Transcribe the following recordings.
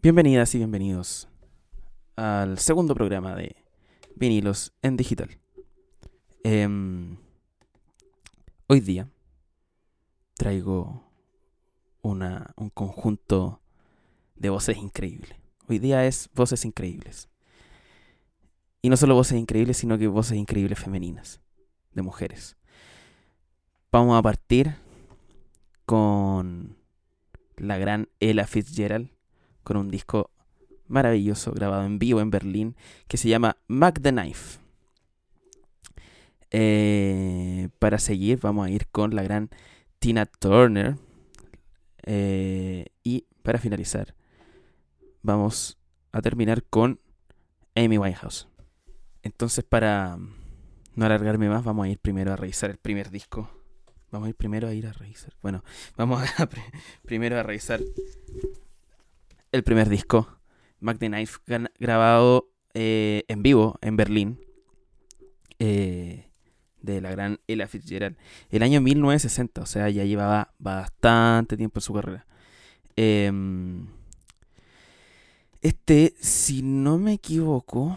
Bienvenidas y bienvenidos al segundo programa de vinilos en digital. Em, hoy día traigo una, un conjunto de voces increíbles. Hoy día es voces increíbles. Y no solo voces increíbles, sino que voces increíbles femeninas, de mujeres. Vamos a partir con la gran Ella Fitzgerald, con un disco maravilloso grabado en vivo en Berlín, que se llama Mac the Knife. Eh, para seguir, vamos a ir con la gran Tina Turner. Eh, y para finalizar, vamos a terminar con Amy Winehouse. Entonces, para no alargarme más, vamos a ir primero a revisar el primer disco. Vamos a ir primero a ir a revisar. Bueno, vamos a primero a revisar el primer disco, Mac the grabado eh, en vivo en Berlín. Eh, de la gran Ella Fitzgerald. El año 1960, o sea, ya llevaba bastante tiempo en su carrera. Em, este, si no me equivoco,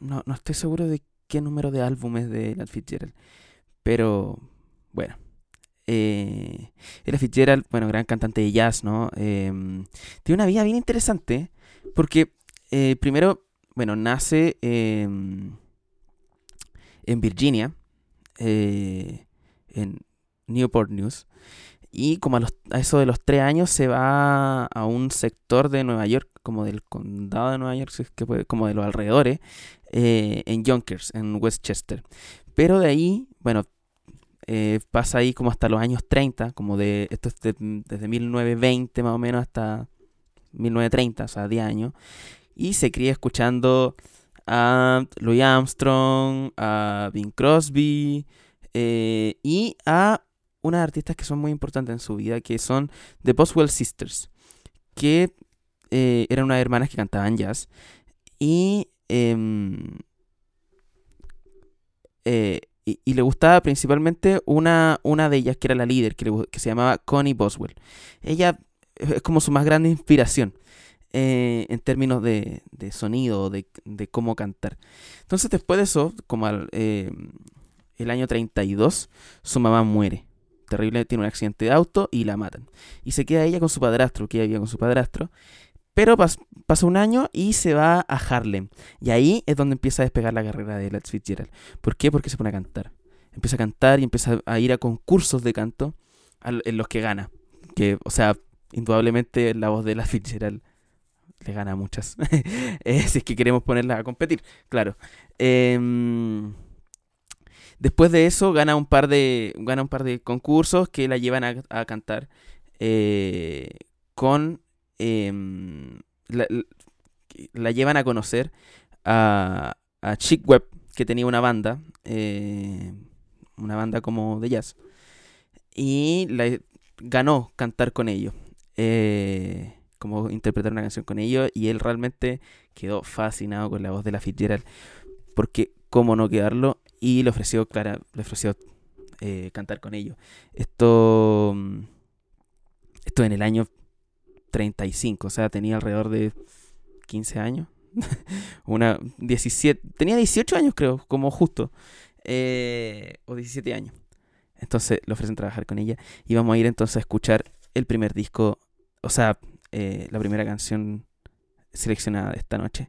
no, no estoy seguro de qué número de álbumes de Ella Fitzgerald, pero bueno. Eh, Ella Fitzgerald, bueno, gran cantante de jazz, ¿no? Em, tiene una vida bien interesante, porque eh, primero, bueno, nace en Virginia, eh, en Newport News. Y como a, los, a, eso de los tres años se va a un sector de Nueva York, como del condado de Nueva York, como de los alrededores, eh, en Yonkers, en Westchester. Pero de ahí, bueno, eh, pasa ahí como hasta los años 30, como de, esto es desde 1920 más o menos hasta 1930, o sea, 10 años. Y se cría escuchando a Louis Armstrong, a Bing Crosby eh, y a unas artistas que son muy importantes en su vida, que son The Boswell Sisters, que eh, eran unas hermanas que cantaban jazz y, em, y, le gustaba principalmente una, una de ellas, que era la líder, que, que se llamaba Connie Boswell. Ella es como su más grande inspiración. Eh, en términos de, sonido, de, cómo cantar. Entonces después de eso, como al, eh, el año 32, su mamá muere. Terrible, tiene un accidente de auto y la matan. Y se queda ella con su padrastro, que ella vivía con su padrastro. Pero pasa un año y se va a Harlem. Y ahí es donde empieza a despegar la carrera de Let's Fitzgerald. ¿Por qué? Porque se pone a cantar. Empieza a cantar y empieza a ir a concursos de canto en los que gana. Que, o sea, indudablemente la voz de la Fitzgerald le gana muchas. Eh, si es que queremos ponerla a competir, claro. Em, después de eso gana un par de, gana un par de concursos que la llevan a, cantar eh, con... Em, la, llevan a conocer a, a Chick Webb, que tenía una banda, eh, una banda como de jazz, y la, ganó cantar con ellos. Eh, como interpretar una canción con ellos y él realmente quedó fascinado con la voz de la Fitzgerald porque cómo no quedarlo y le ofreció Clara le ofreció eh, cantar con ellos esto mm, esto en el año 35 o sea tenía alrededor de 15 años. Una 17 tenía 18 años creo como justo eh, o 17 años. Entonces le ofrecen trabajar con ella y vamos a ir entonces a escuchar el primer disco o sea eh, la primera canción seleccionada de esta noche,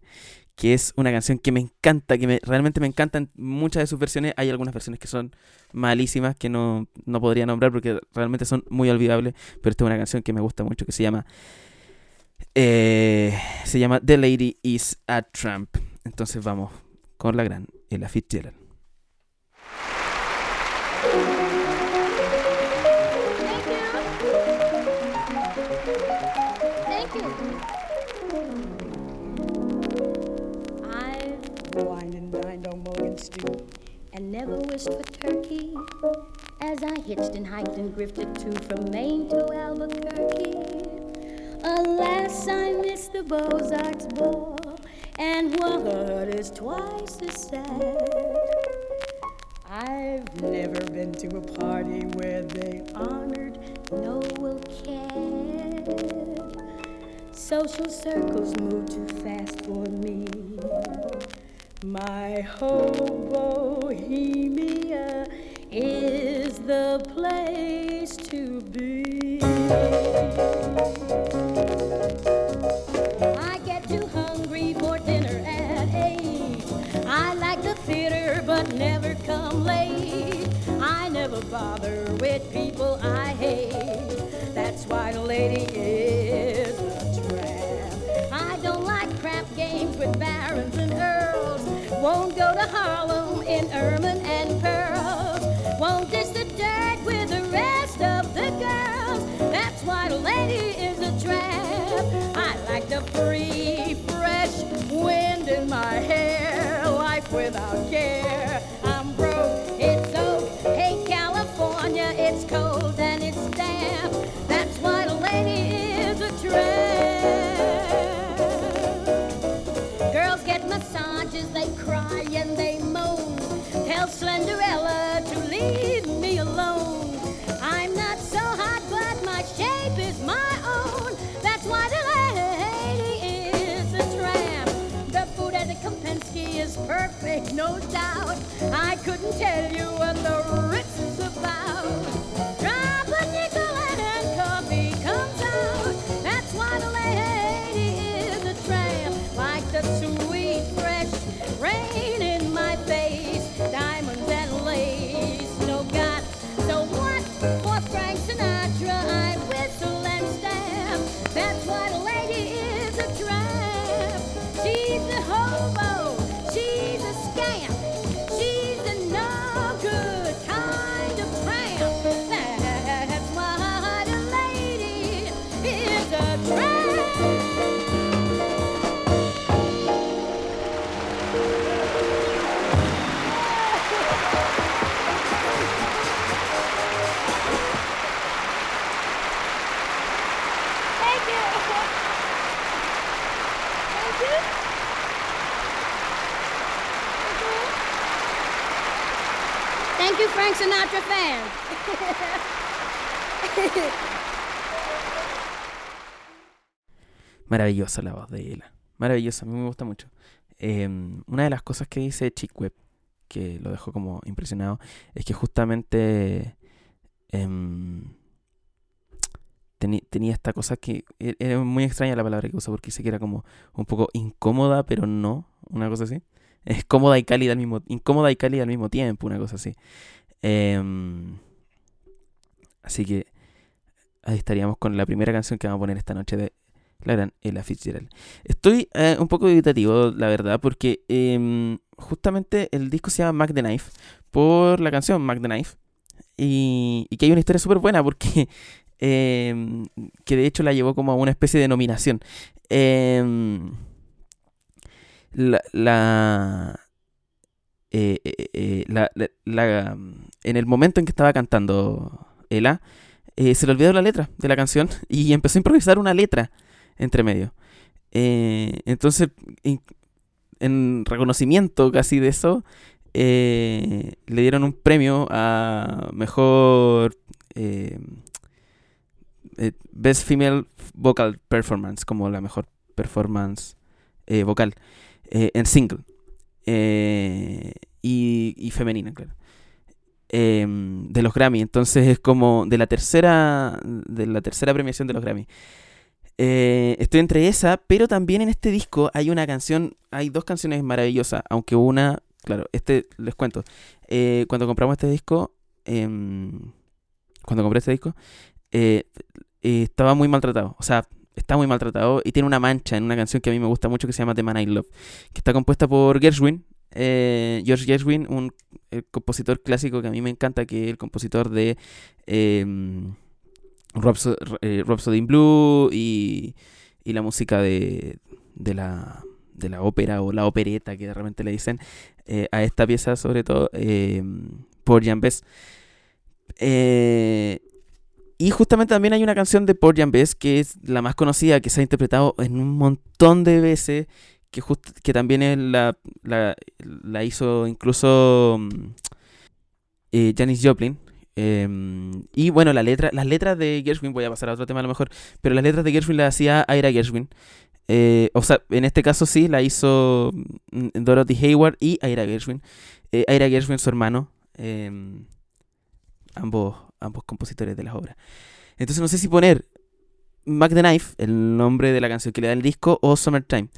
que es una canción que me encanta, que me, realmente me encantan muchas de sus versiones. Hay algunas versiones que son malísimas, que no, no podría nombrar porque realmente son muy olvidables, pero esta es una canción que me gusta mucho, que se llama... Eh, se llama The Lady is a Tramp. Entonces vamos con la gran Ella Fitzgerald. Never wished for Turkey. As I hitched and hiked and grifted too from Maine to Albuquerque. Alas, I missed the Beaux-Arts ball, and what is twice as sad. I've never been to a party where they honored Noel Cad. social circles move too fast for me. My hobohemia is the place to be. I get too hungry for dinner at eight. I like the theater but never come late. I never bother with people I hate. That's why the lady is Won't go to Harlem in ermine and pearls. Won't dish the dirt with the rest of the girls. That's why the lady is a tramp. I like the free, fresh wind in my hair. Life without care. Tell Slenderella to leave me alone. I'm not so hot, but my shape is my own. That's why the lady is a tramp. The food at the Kempinski is perfect, no doubt. I couldn't tell you what the Ritz That's why the lady Maravillosa la voz de Ella. Maravillosa, a mí me gusta mucho. Em, una de las cosas que dice Chick Webb, que lo dejó como impresionado, es que justamente teni- tenía esta cosa que e- era muy extraña la palabra que usa porque dice que era como un poco incómoda, pero no, una cosa así. Es cómoda y cálida al mismo, incómoda y cálida al mismo tiempo, una cosa así. Em, así que ahí estaríamos con la primera canción que vamos a poner esta noche de la gran Ella Fitzgerald. Estoy eh, un poco dubitativo, la verdad, porque em, justamente el disco se llama Mac the Knife por la canción Mac the Knife. Y, y que hay una historia súper buena porque em, que de hecho la llevó como a una especie de nominación. Em, la, eh, eh, la- la- la- en el momento en que estaba cantando Ella, eh, se le olvidó la letra de la canción y empezó a improvisar una letra entre medio. Eh, entonces, en reconocimiento casi de eso, eh, le dieron un premio a mejor eh, Best Female Vocal Performance, como la mejor performance vocal en single y, y femenina, claro. Em, de los Grammy, entonces es como de la tercera de la tercera premiación de los Grammy. Eh, estoy entre esa, pero también en este disco hay una canción, hay dos canciones maravillosas, aunque una, claro, este les cuento. eh, cuando compramos este disco, em, cuando compré este disco, eh, estaba muy maltratado, o sea, está muy maltratado y tiene una mancha en una canción que a mí me gusta mucho que se llama The Man I Love, que está compuesta por Gershwin, eh, George Gershwin, un eh, compositor clásico que a mí me encanta, que es el compositor de em, Eh, Rhapsody in Blue y, y la música de, de, la, de la ópera o la opereta que de repente le dicen eh, a esta pieza sobre todo eh, por Jan Bess. Y justamente también hay una canción de Paul Jan Bess que es la más conocida, que se ha interpretado en un montón de veces, que, just- que también es la, la, la hizo incluso mm, eh, Janis Joplin, Em, y bueno, la letra, las letras de Gershwin, voy a pasar a otro tema a lo mejor, pero las letras de Gershwin las hacía Ira Gershwin. Eh, o sea, en este caso sí, la hizo mm, Dorothy Hayward y Ira Gershwin. Eh, Ira Gershwin, su hermano. em, ambos, ambos compositores de las obras. Entonces no sé si poner Mac the Knife, el nombre de la canción que le da el disco, o Summertime.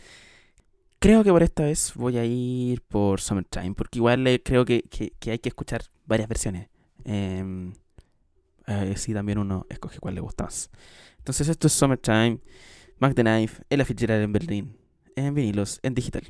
Creo que por esta vez voy a ir por Summertime, porque igual creo que- que hay que escuchar varias versiones. Em, eh, sí, también uno escoge cuál le gusta más. Entonces esto es Summertime, Mac the Knife, Ella Fitzgerald en Berlín, en vinilos, en digital.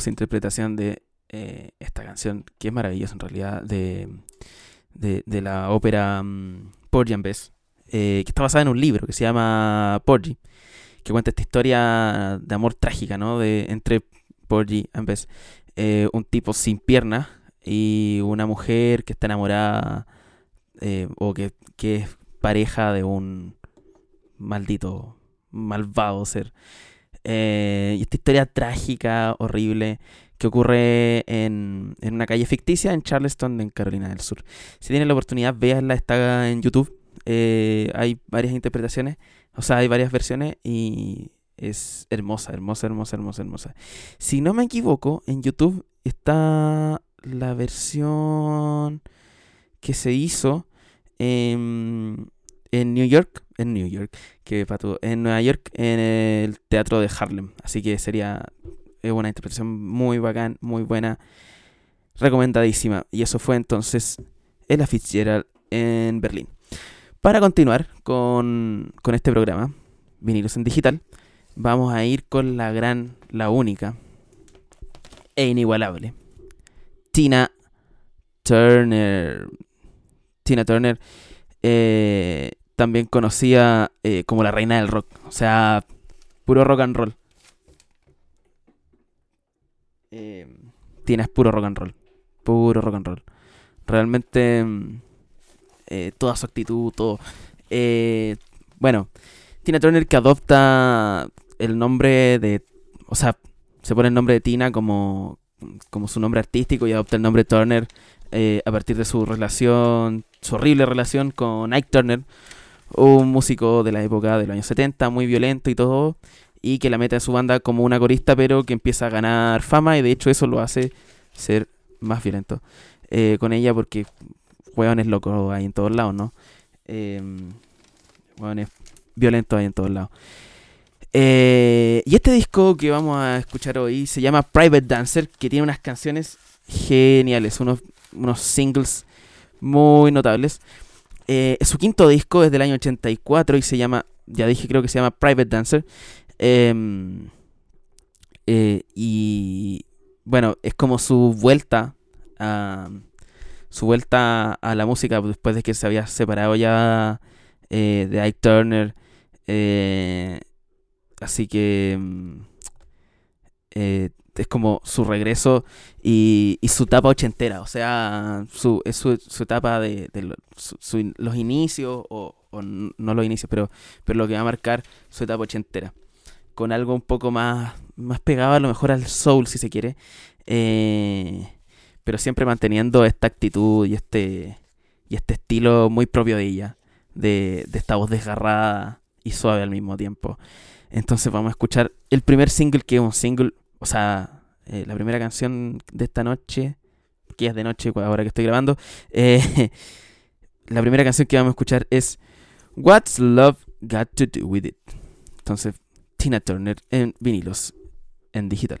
Hermosa interpretación de eh, esta canción, que es maravillosa en realidad, de, de, la ópera mm, Porgy and Bess, eh, que está basada en un libro que se llama Porgy, que cuenta esta historia de amor trágica, ¿no? De, entre Porgy and Bess, eh, un tipo sin piernas y una mujer que está enamorada o que, que es pareja de un maldito, malvado ser. Eh, esta historia trágica, horrible, que ocurre en, en una calle ficticia en Charleston, en Carolina del Sur. Si tienen la oportunidad, véanla, está en YouTube. Eh, hay varias interpretaciones, o sea, hay varias versiones y es hermosa, hermosa, hermosa, hermosa, hermosa. Si no me equivoco, en YouTube está la versión que se hizo en, en New York, en New York, que pato, en Nueva York, en el teatro de Harlem. Así que sería es una interpretación muy bacán, muy buena, recomendadísima. Y eso fue entonces Ella Fitzgerald en Berlín. Para continuar con, con este programa, Vinilos en Digital, vamos a ir con la gran, la única e inigualable, Tina Turner. Tina Turner, eh, también conocida eh, como la reina del rock, o sea, puro rock and roll. eh, Tina es puro rock and roll. Puro rock and roll. Realmente mm, eh, toda su actitud, todo. Eh, bueno, Tina Turner que adopta el nombre de... O sea, se pone el nombre de Tina como, como su nombre artístico y adopta el nombre Turner eh, a partir de su relación, su horrible relación con Ike Turner, un músico de la época de los años 70, muy violento y todo, y que la mete a su banda como una corista, pero que empieza a ganar fama y de hecho eso lo hace ser más violento eh, con ella porque hueones locos hay en todos lados, ¿no? Eh, violentos hay en todos lados. Eh, y este disco que vamos a escuchar hoy se llama Private Dancer, que tiene unas canciones geniales, unos, unos singles muy notables. Eh, su quinto disco es del año 84 y se llama, ya dije, creo que se llama Private Dancer. Em, eh, y bueno, es como su vuelta a su vuelta a la música después de que se había separado ya eh, de Ike Turner. así que mm, es como su regreso y, y, su etapa ochentera, o sea, su, es su, su etapa de, de su, los inicios, o, o, no los inicios, pero, pero lo que va a marcar su etapa ochentera, con algo un poco más, más pegado a lo mejor al soul, si se quiere, eh, pero siempre manteniendo esta actitud y este, y este estilo muy propio de ella, de, de esta voz desgarrada y suave al mismo tiempo. Entonces vamos a escuchar el primer single, que es un single o sea, eh, la primera canción de esta noche, que es de noche ahora que estoy grabando, eh, la primera canción que vamos a escuchar es What's Love Got to Do With It. Entonces, Tina Turner en vinilos, en digital.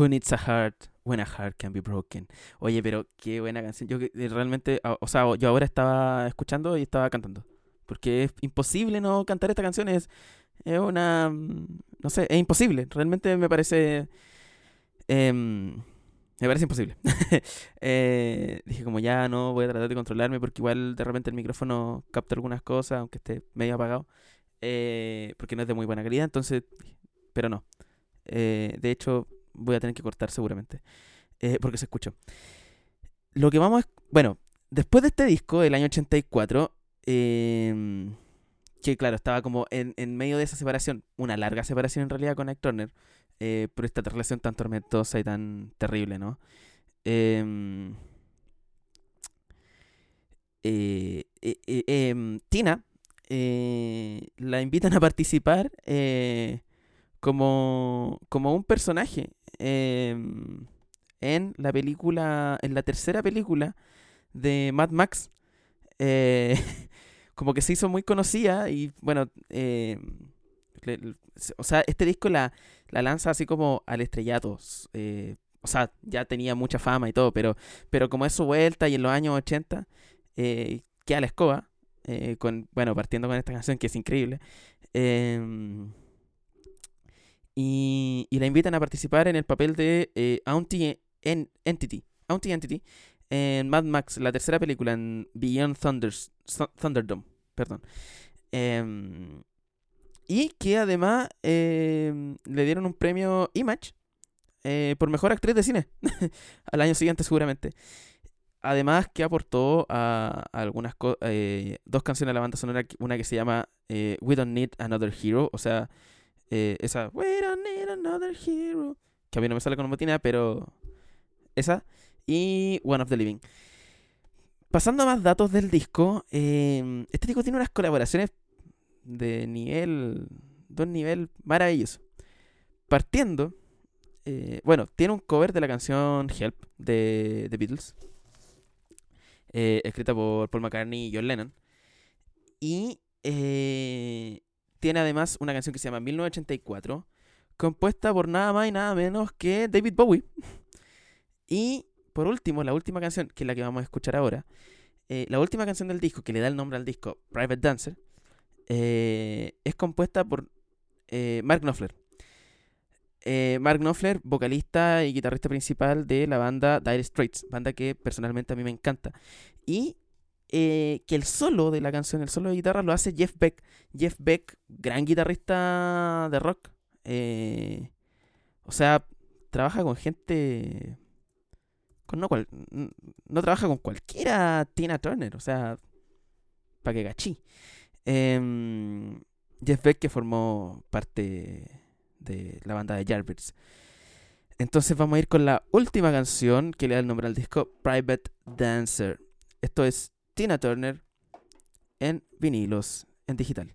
Who Needs a Heart When a Heart Can Be Broken. Oye, pero qué buena canción. Yo eh, realmente, o sea, yo ahora estaba escuchando y estaba cantando. Porque es imposible no cantar esta canción. Es, es una. mm, No sé, es imposible. Realmente me parece. em, me parece imposible. Eh, dije, como ya no voy a tratar de controlarme porque igual de repente el micrófono capta algunas cosas, aunque esté medio apagado. eh, porque no es de muy buena calidad, entonces. Pero no. De hecho, voy a tener que cortar seguramente. eh, porque se escuchó. Lo que vamos a... Bueno, después de este disco, del año 84, em, que claro, estaba como en, en medio de esa separación, una larga separación en realidad con Ike Turner, eh, por esta relación tan tormentosa y tan terrible, ¿no? Em, eh, eh, eh, em, Tina eh, la invitan a participar eh, como, como un personaje em, en la película, en la tercera película de Mad Max. eh, como que se hizo muy conocida y bueno, eh, o sea, este disco la, la lanza así como al estrellato. eh, o sea, ya tenía mucha fama y todo, pero, pero como es su vuelta y en los años 80, eh, queda la escoba. eh, con, bueno, partiendo con esta canción que es increíble. em, y, y la invitan a participar en el papel de eh, Auntie En- Entity. Auntie Entity en Mad Max, la tercera película, en Beyond Thunders, Thu- Thunderdome. Perdón. Em, y que además em, le dieron un premio Image eh, por mejor actriz de cine al año siguiente, seguramente. Además, que aportó a, algunas eh, dos canciones de la banda sonora, una que se llama eh, We Don't Need Another Hero, o sea, eh, esa We Don't Need Another Hero, que a mí no me sale con botina, pero esa, y One of the Living. Pasando a más datos del disco, eh, este disco tiene unas colaboraciones de nivel, un nivel maravilloso. Partiendo, eh, bueno, tiene un cover de la canción Help de The Beatles, escrita por Paul McCartney y John Lennon. Y tiene además una canción que se llama 1984, compuesta por nada más y nada menos que David Bowie. y por último, la última canción, que es la que vamos a escuchar ahora, eh, la última canción del disco, que le da el nombre al disco, Private Dancer, eh, es compuesta por eh, Mark Knopfler. Mark Knopfler, vocalista y guitarrista principal de la banda Dire Straits, banda que personalmente a mí me encanta. Y eh, que el solo de la canción, el solo de guitarra, lo hace Jeff Beck. Jeff Beck, gran guitarrista de rock. eh, o sea, trabaja con gente. Con no, cual, no trabaja con cualquiera Tina Turner, o sea, para que gachí. Em, Jeff Beck que formó parte de la banda de Yardbirds. Entonces vamos a ir con la última canción que le da el nombre al disco, Private Dancer. Esto es Tina Turner en vinilos, en digital.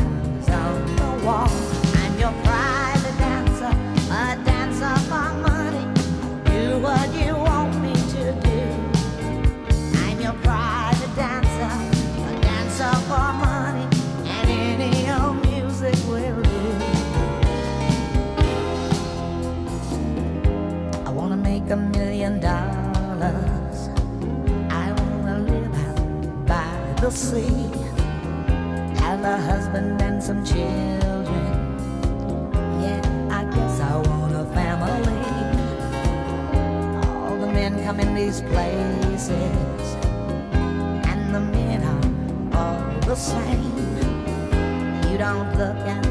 sea and a husband and some children. Yeah, I guess I want a family. All the men come in these places, and the men are all the same. You don't look at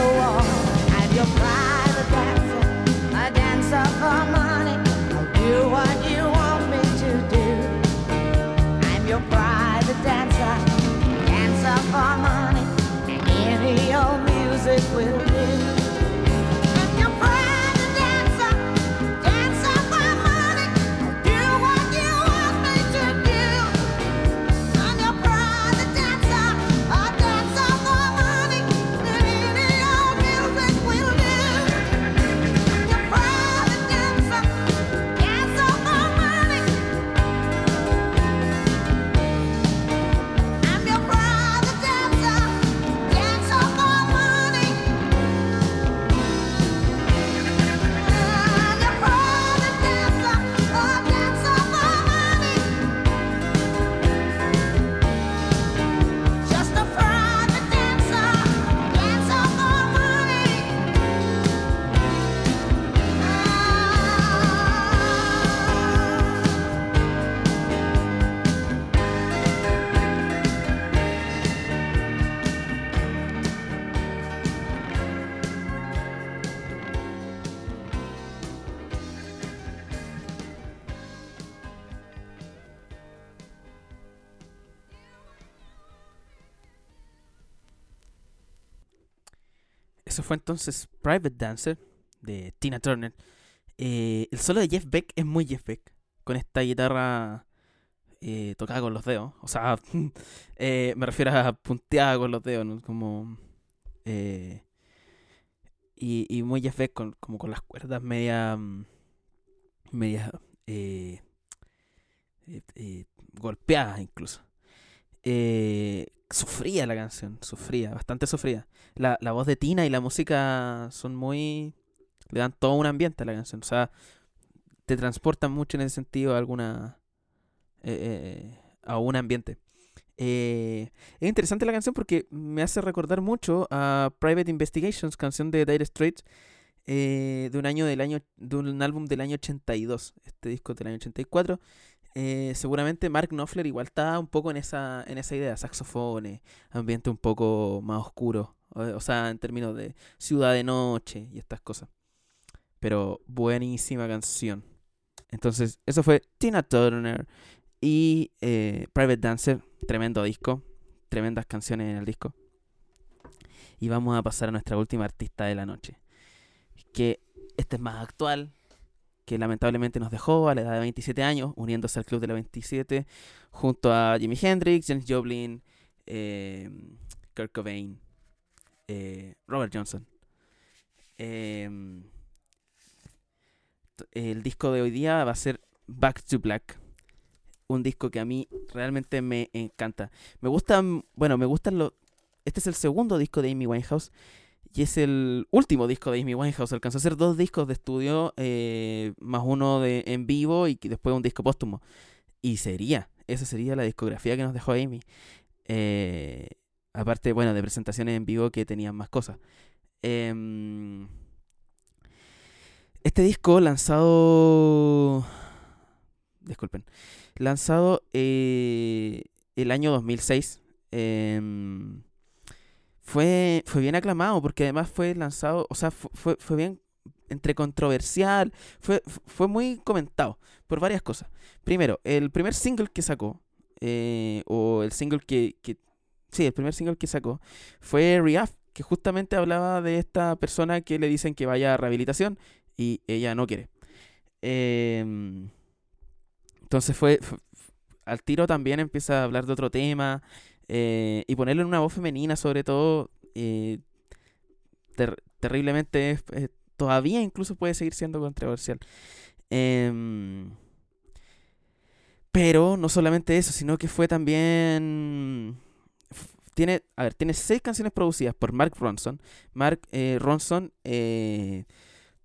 as it will. Entonces Private Dancer de Tina Turner. Eh, el solo de Jeff Beck es muy Jeff Beck, con esta guitarra eh, tocada con los dedos. O sea, eh, me refiero a punteada con los dedos, ¿no? como... y, y muy Jeff Beck con, como con las cuerdas media... mm, media... golpeadas incluso. Eh, sufría la canción, sufría, bastante sufría. La, la voz de Tina y la música son muy... le dan todo un ambiente a la canción. O sea, te transportan mucho en ese sentido a alguna... eh, eh, a un ambiente. Es interesante la canción porque me hace recordar mucho a Private Investigations, canción de Dire Straits, de un año del año de un álbum del año 82. Este disco del año 84. Eh, seguramente Mark Knopfler igual está un poco en esa en esa idea, saxofones, ambiente un poco más oscuro, o, o sea, en términos de ciudad de noche y estas cosas. Pero buenísima canción. Entonces, eso fue Tina Turner y eh, Private Dancer, tremendo disco, tremendas canciones en el disco. Y vamos a pasar a nuestra última artista de la noche, que este es más actual, que lamentablemente nos dejó a la edad de 27 años, uniéndose al club de la 27, junto a Jimi Hendrix, James Joplin, eh, Kurt Cobain, eh, Robert Johnson. Em, el disco de hoy día va a ser Back to Black. Un disco que a mí realmente me encanta. Me gustan, bueno, me gustan los... Este es el segundo disco de Amy Winehouse y es el último disco de Amy Winehouse. Alcanzó a hacer dos discos de estudio, eh, más uno de en vivo y después un disco póstumo. Y sería, esa sería la discografía que nos dejó Amy. Eh, aparte, bueno, de presentaciones en vivo que tenían más cosas. Em, este disco lanzado... Disculpen. Lanzado eh, el año 2006. em, fue, bien aclamado porque además fue lanzado, o sea, fu- fue, fue bien entre controversial, fue, fu- fue muy comentado por varias cosas. Primero, el primer single que sacó, eh, o el single que, que, sí, el primer single que sacó, fue Rehab, que justamente hablaba de esta persona que le dicen que vaya a rehabilitación y ella no quiere. Em, entonces fue, fu- fu- al tiro también empieza a hablar de otro tema eh, y ponerlo en una voz femenina sobre todo, eh, ter- terriblemente, eh, todavía incluso puede seguir siendo controversial. Em, pero no solamente eso, sino que fue también... Tiene, a ver, tiene seis canciones producidas por Mark Ronson. Mark eh, Ronson,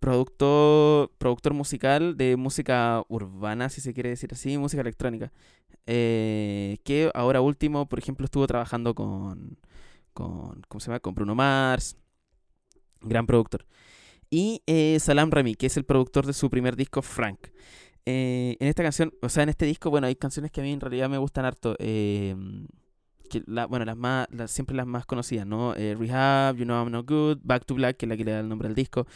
productor, productor musical de música urbana, si se quiere decir así, música electrónica. que ahora último, por ejemplo, estuvo trabajando con, con, ¿cómo se llama? Con Bruno Mars, gran productor. Y eh, Salam Remy, que es el productor de su primer disco, Frank. Eh, en esta canción, o sea, en este disco, bueno, hay canciones que a mí en realidad me gustan harto. eh, que la- bueno, las más, las, siempre las más conocidas, ¿no? Eh, Rehab, You Know I'm No Good, Back to Black, que es la que le da el nombre al disco.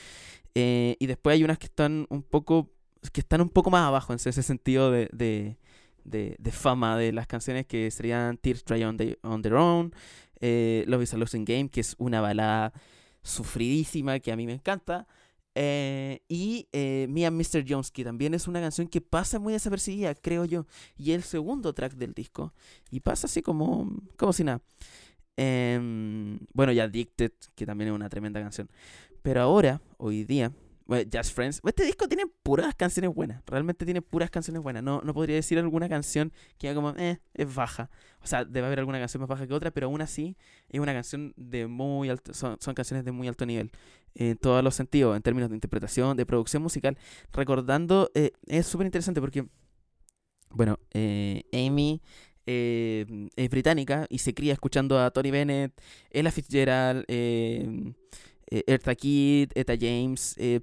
Eh, y después hay unas que están un poco, que están un poco más abajo en ese sentido de, de, de, de fama de las canciones que serían Tears Dry on, the- on Their Own, eh, Love is a Losing Game, que es una balada sufridísima que a mí me encanta. eh, y eh, Me and Mr. Jones, que también es una canción que pasa muy desapercibida, creo yo. Y el segundo track del disco. Y pasa así como, como si nada. Em, bueno, y Addicted, que también es una tremenda canción. Pero ahora, hoy día, Just Friends, este disco tiene puras canciones buenas. Realmente tiene puras canciones buenas. No, no podría decir alguna canción que haga como, eh, es baja. O sea, debe haber alguna canción más baja que otra, pero aún así es una canción de muy alto, son, son canciones de muy alto nivel. En todos los sentidos, en términos de interpretación, de producción musical. Recordando, eh, es súper interesante porque, bueno, eh, Amy eh, es británica y se cría escuchando a Tony Bennett, Ella Fitzgerald, eh, eh, Eartha Kitt, Etta James, eh,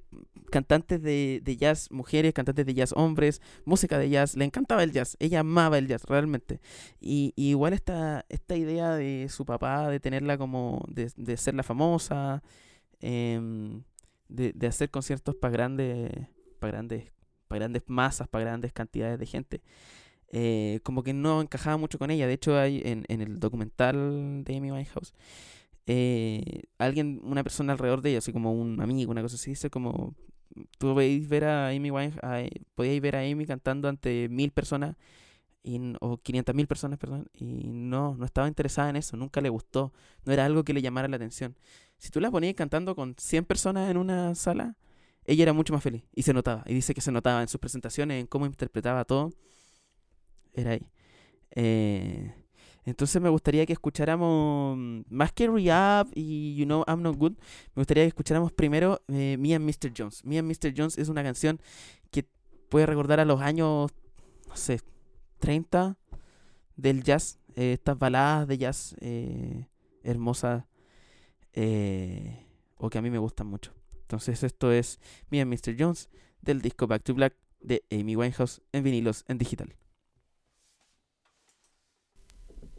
cantantes de, de jazz mujeres, cantantes de jazz hombres, música de jazz, le encantaba el jazz, ella amaba el jazz realmente. Y, igual esta, esta idea de su papá, de tenerla como, de, de famosa, em, de, de hacer conciertos para grandes, para grandes, para grandes masas, para grandes cantidades de gente. eh, como que no encajaba mucho con ella. De hecho, hay en, en el documental de Amy Winehouse, eh, alguien, una persona alrededor de ella, así como un amigo, una cosa así, dice como, tú podéis ver a Amy Winehouse, podíais ver a Amy cantando ante mil personas y, o 500 mil personas, perdón, y no, no estaba interesada en eso, nunca le gustó, no era algo que le llamara la atención. Si tú la ponías cantando con 100 personas en una sala, ella era mucho más feliz y se notaba, y dice que se notaba en sus presentaciones, en cómo interpretaba todo, era ahí. Eh, entonces me gustaría que escucháramos, más que Rehab y You Know I'm Not Good, me gustaría que escucháramos primero eh, Me and Mr. Jones. Me and Mr. Jones es una canción que puede recordar a los años, no sé, 30 del jazz, eh, estas baladas de jazz eh, hermosas eh, o que a mí me gustan mucho. Entonces esto es Me and Mr. Jones del disco Back to Black de Amy Winehouse en vinilos en digital.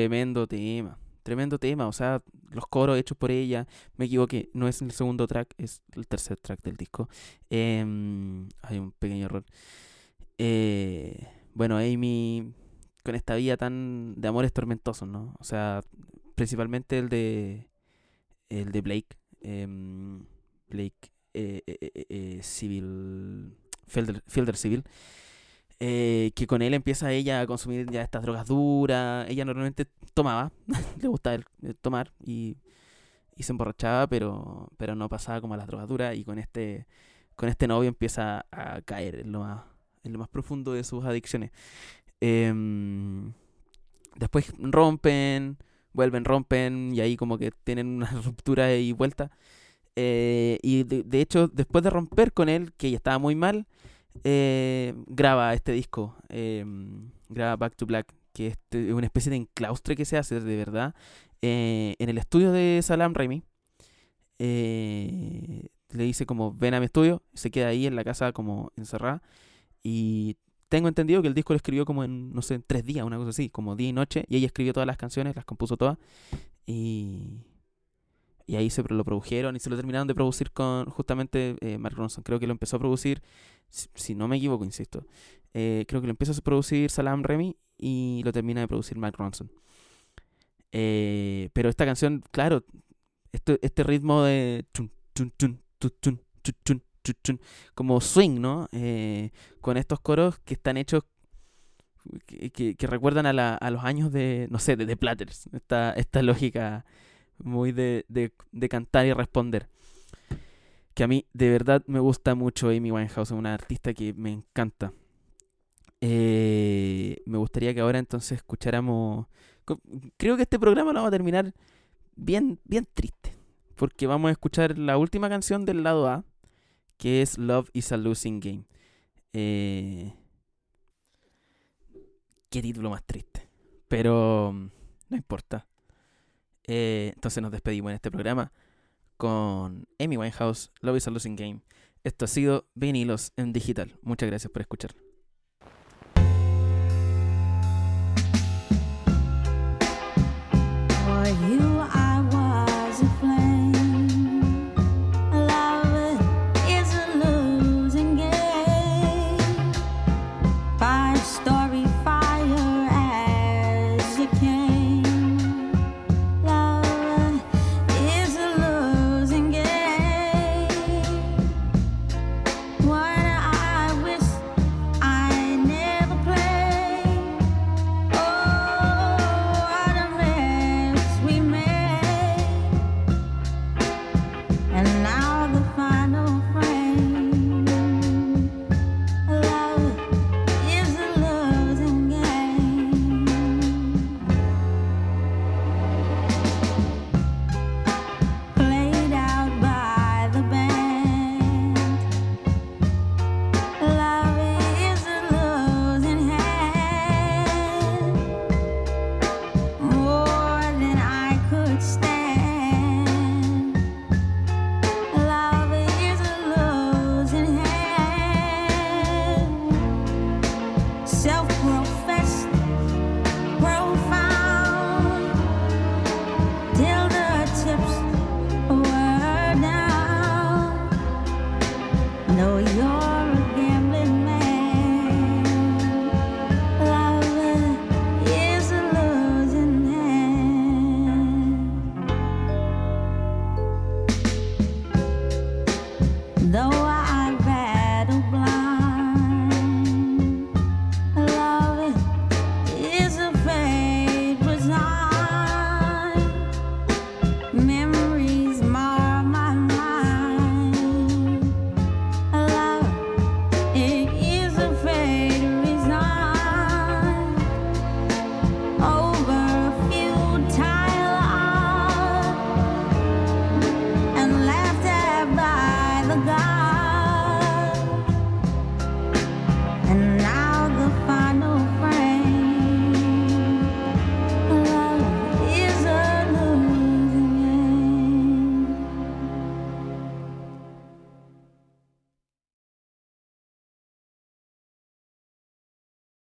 Tremendo tema, tremendo tema, o sea, los coros hechos por ella, me equivoqué, no es el segundo track, es el tercer track del disco. Em, hay un pequeño error. Eh, bueno, Amy, con esta vida tan de amores tormentosos, ¿no? O sea, principalmente el de el de Blake, em, Blake eh, eh, eh, eh, Civil, Fielder Civil, eh, que con él empieza ella a consumir ya estas drogas duras. Ella normalmente tomaba, le gustaba el- tomar y, y se emborrachaba, pero, pero no pasaba como a las drogas duras. Y con este, con este novio empieza a caer en lo más, en lo más profundo de sus adicciones. Em, después rompen, vuelven, rompen, y ahí como que tienen una ruptura y vuelta. Eh, y de, de hecho, después de romper con él, que ella estaba muy mal, eh, graba este disco, em, graba Back to Black, que es una especie de enclaustre que se hace de verdad eh, en el estudio de Salam Raimi. eh, le dice como ven a mi estudio, se queda ahí en la casa como encerrada y tengo entendido que el disco lo escribió como en, no sé, en tres días, una cosa así, como día y noche, y ella escribió todas las canciones, las compuso todas y, y ahí se lo produjeron y se lo terminaron de producir con justamente eh, Mark Ronson. Creo que lo empezó a producir, si, no me equivoco, insisto, eh, creo que lo empieza a producir Salam Remy y lo termina de producir Mark Ronson. Eh, pero esta canción, claro, este, este ritmo de como swing, ¿no? Eh, con estos coros que están hechos que, recuerdan a, la- a los años de, no sé, de The Platters. Esta lógica muy de, de- de cantar y responder. Que a mí de verdad me gusta mucho Amy Winehouse, es una artista que me encanta. Eh, me gustaría que ahora entonces escucháramos... Creo que este programa lo vamos a terminar bien, bien triste. Porque vamos a escuchar la última canción del lado A, que es Love is a Losing Game. Eh, qué título más triste. Pero mm, no importa. Eh, entonces nos despedimos en este programa con Amy Winehouse, Love is a Losing Game. Esto ha sido Vinilos en Digital. Muchas gracias por escuchar.